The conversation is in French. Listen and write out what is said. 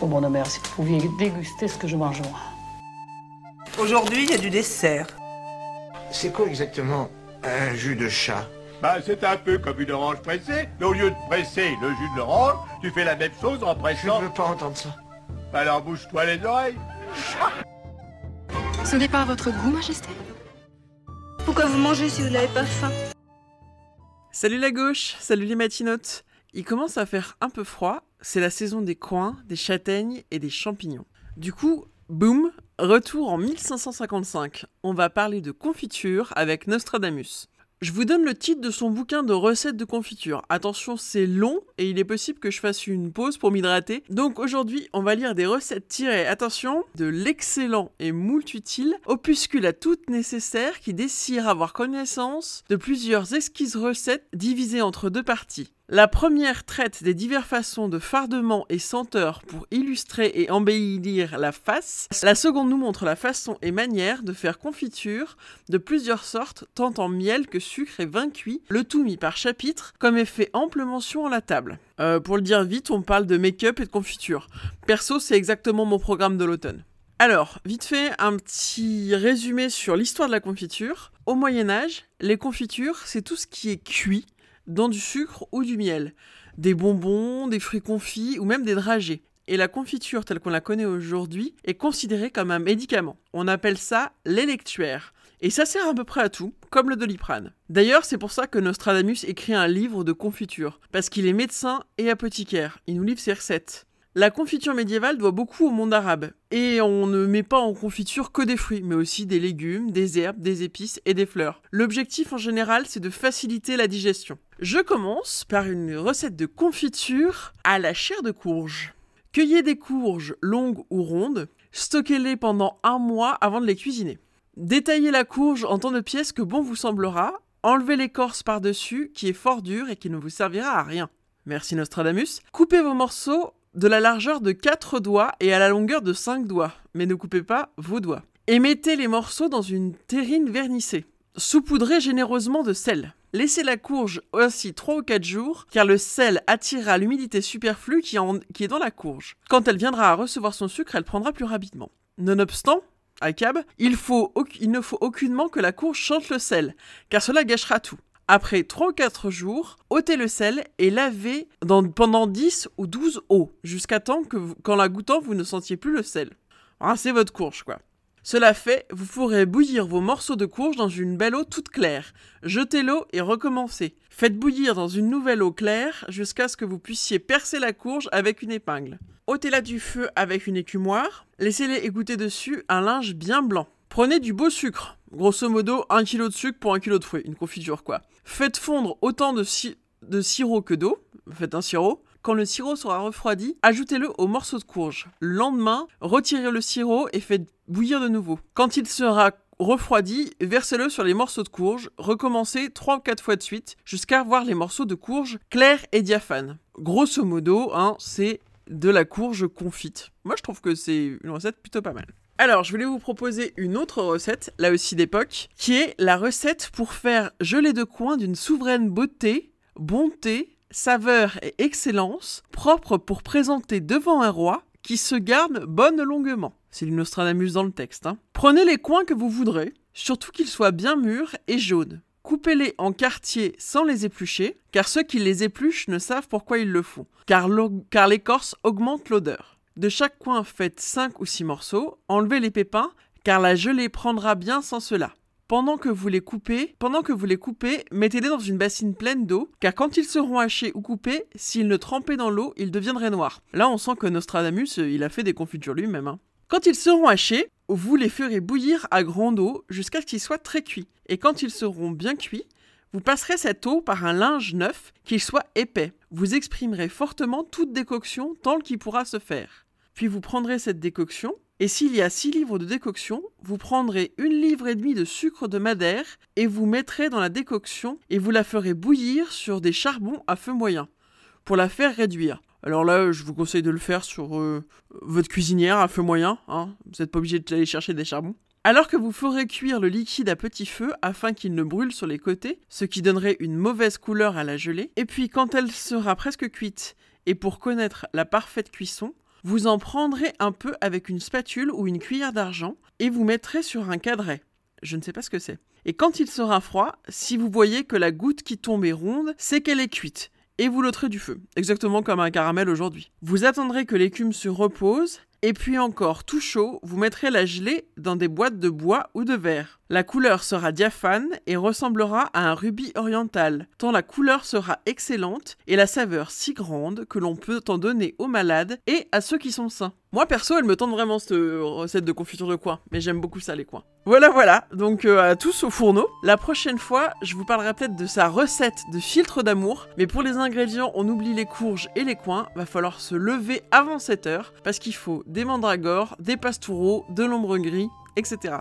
Oh mon mère, si vous pouviez déguster ce que je mange moi. Aujourd'hui, il y a du dessert. C'est quoi exactement un jus de chat? Bah, c'est un peu comme une orange pressée, mais au lieu de presser le jus de l'orange, tu fais la même chose en Je pressant. ne veux pas entendre ça. Alors bouge-toi les oreilles. Ce n'est pas à votre goût, Majesté Pourquoi vous mangez si vous n'avez pas faim? Salut la gauche, salut les matinotes. Il commence à faire un peu froid, c'est la saison des coins, des châtaignes et des champignons. Du coup, boum, retour en 1555. On va parler de confiture avec Nostradamus. Je vous donne le titre de son bouquin de recettes de confiture. Attention, c'est long et il est possible que je fasse une pause pour m'hydrater. Donc aujourd'hui, on va lire des recettes tirées, attention, de l'excellent et moult utile opuscule à toutes nécessaires qui désire avoir connaissance de plusieurs exquises recettes divisées entre deux parties. La première traite des diverses façons de fardement et senteurs pour illustrer et embellir la face. La seconde nous montre la façon et manière de faire confiture de plusieurs sortes, tant en miel que sucre et vin cuit, le tout mis par chapitre, comme est fait ample mention à la table. Euh, pour le dire vite, on parle de make-up et de confiture. Perso, c'est exactement mon programme de l'automne. Alors, vite fait, un petit résumé sur l'histoire de la confiture. Au Moyen Âge, les confitures, c'est tout ce qui est cuit dans du sucre ou du miel, des bonbons, des fruits confits ou même des dragées. Et la confiture telle qu'on la connaît aujourd'hui est considérée comme un médicament. On appelle ça l'électuaire. Et ça sert à peu près à tout, comme le doliprane. D'ailleurs, c'est pour ça que Nostradamus écrit un livre de confiture, parce qu'il est médecin et apothicaire. Il nous livre ses recettes. La confiture médiévale doit beaucoup au monde arabe. Et on ne met pas en confiture que des fruits, mais aussi des légumes, des herbes, des épices et des fleurs. L'objectif en général, c'est de faciliter la digestion. Je commence par une recette de confiture à la chair de courge. Cueillez des courges longues ou rondes, stockez-les pendant un mois avant de les cuisiner. Détaillez la courge en tant de pièces que bon vous semblera, enlevez l'écorce par-dessus qui est fort dure et qui ne vous servira à rien. Merci Nostradamus. Coupez vos morceaux de la largeur de 4 doigts et à la longueur de 5 doigts, mais ne coupez pas vos doigts. Et mettez les morceaux dans une terrine vernissée. Saupoudrez généreusement de sel. Laissez la courge ainsi 3 ou 4 jours, car le sel attirera l'humidité superflue qui, est dans la courge. Quand elle viendra à recevoir son sucre, elle prendra plus rapidement. Nonobstant, à cab, il, faut, il ne faut aucunement que la courge chante le sel, car cela gâchera tout. Après 3 ou 4 jours, ôtez le sel et lavez dans- pendant 10 ou 12 eaux, jusqu'à temps que, qu'en la goûtant, vous ne sentiez plus le sel. Rincez votre courge, quoi. Cela fait, vous pourrez bouillir vos morceaux de courge dans une belle eau toute claire. Jetez l'eau et recommencez. Faites bouillir dans une nouvelle eau claire jusqu'à ce que vous puissiez percer la courge avec une épingle. ôtez-la du feu avec une écumoire, laissez-les égoutter dessus un linge bien blanc. Prenez du beau sucre, grosso modo 1 kg de sucre pour 1 kg de fruits, une confiture quoi. Faites fondre autant de sirop que d'eau, faites un sirop. Quand le sirop sera refroidi, ajoutez-le au morceau de courge. Le lendemain, retirez le sirop et faites bouillir de nouveau. Quand il sera refroidi, versez-le sur les morceaux de courge, recommencez 3 ou 4 fois de suite jusqu'à voir les morceaux de courge clairs et diaphanes. Grosso modo, hein, c'est de la courge confite. Moi, je trouve que c'est une recette plutôt pas mal. Alors, je voulais vous proposer une autre recette, là aussi d'époque, qui est la recette pour faire gelée de coin d'une souveraine beauté, bonté, saveur et excellence, propre pour présenter devant un roi qui se garde bonne longuement. C'est du Nostradamus dans le texte. hein. Prenez les coins que vous voudrez, surtout qu'ils soient bien mûrs et jaunes. Coupez-les en quartiers sans les éplucher, car ceux qui les épluchent ne savent pourquoi ils le font, car car l'écorce augmente l'odeur. De chaque coin, faites 5 ou 6 morceaux, enlevez les pépins, car la gelée prendra bien sans cela. Pendant que vous les coupez, mettez-les dans une bassine pleine d'eau, car quand ils seront hachés ou coupés, s'ils ne trempaient dans l'eau, ils deviendraient noirs. Là, on sent que Nostradamus, euh, il a fait des confitures lui-même. hein. Quand ils seront hachés, vous les ferez bouillir à grande eau jusqu'à ce qu'ils soient très cuits. Et quand ils seront bien cuits, vous passerez cette eau par un linge neuf, qu'il soit épais. Vous exprimerez fortement toute décoction tant qu'il pourra se faire. Puis vous prendrez cette décoction, et s'il y a 6 livres de décoction, vous prendrez une livre et demie de sucre de madère et vous mettrez dans la décoction et vous la ferez bouillir sur des charbons à feu moyen pour la faire réduire. Alors là, je vous conseille de le faire sur euh, votre cuisinière à feu moyen, hein. vous n'êtes pas obligé d'aller chercher des charbons. Alors que vous ferez cuire le liquide à petit feu afin qu'il ne brûle sur les côtés, ce qui donnerait une mauvaise couleur à la gelée, et puis quand elle sera presque cuite, et pour connaître la parfaite cuisson, Vous en prendrez un peu avec une spatule ou une cuillère d'argent et vous mettrez sur un cadret. Je ne sais pas ce que c'est. Et quand il sera froid, si vous voyez que la goutte qui tombe est ronde, c'est qu'elle est cuite. Et vous l'ôterez du feu, exactement comme un caramel aujourd'hui. Vous attendrez que l'écume se repose, et puis encore tout chaud, vous mettrez la gelée dans des boîtes de bois ou de verre. La couleur sera diaphane et ressemblera à un rubis oriental, tant la couleur sera excellente et la saveur si grande que l'on peut en donner aux malades et à ceux qui sont sains. Moi perso, elle me tente vraiment cette recette de confiture de coin, mais j'aime beaucoup ça les coins. Voilà voilà, donc euh, à tous au fourneau. La prochaine fois, je vous parlerai peut-être de sa recette de filtre d'amour, mais pour les ingrédients, on oublie les courges et les coins, va falloir se lever avant 7 heures parce qu'il faut des mandragores, des pastoureaux, de l'ombre gris, etc.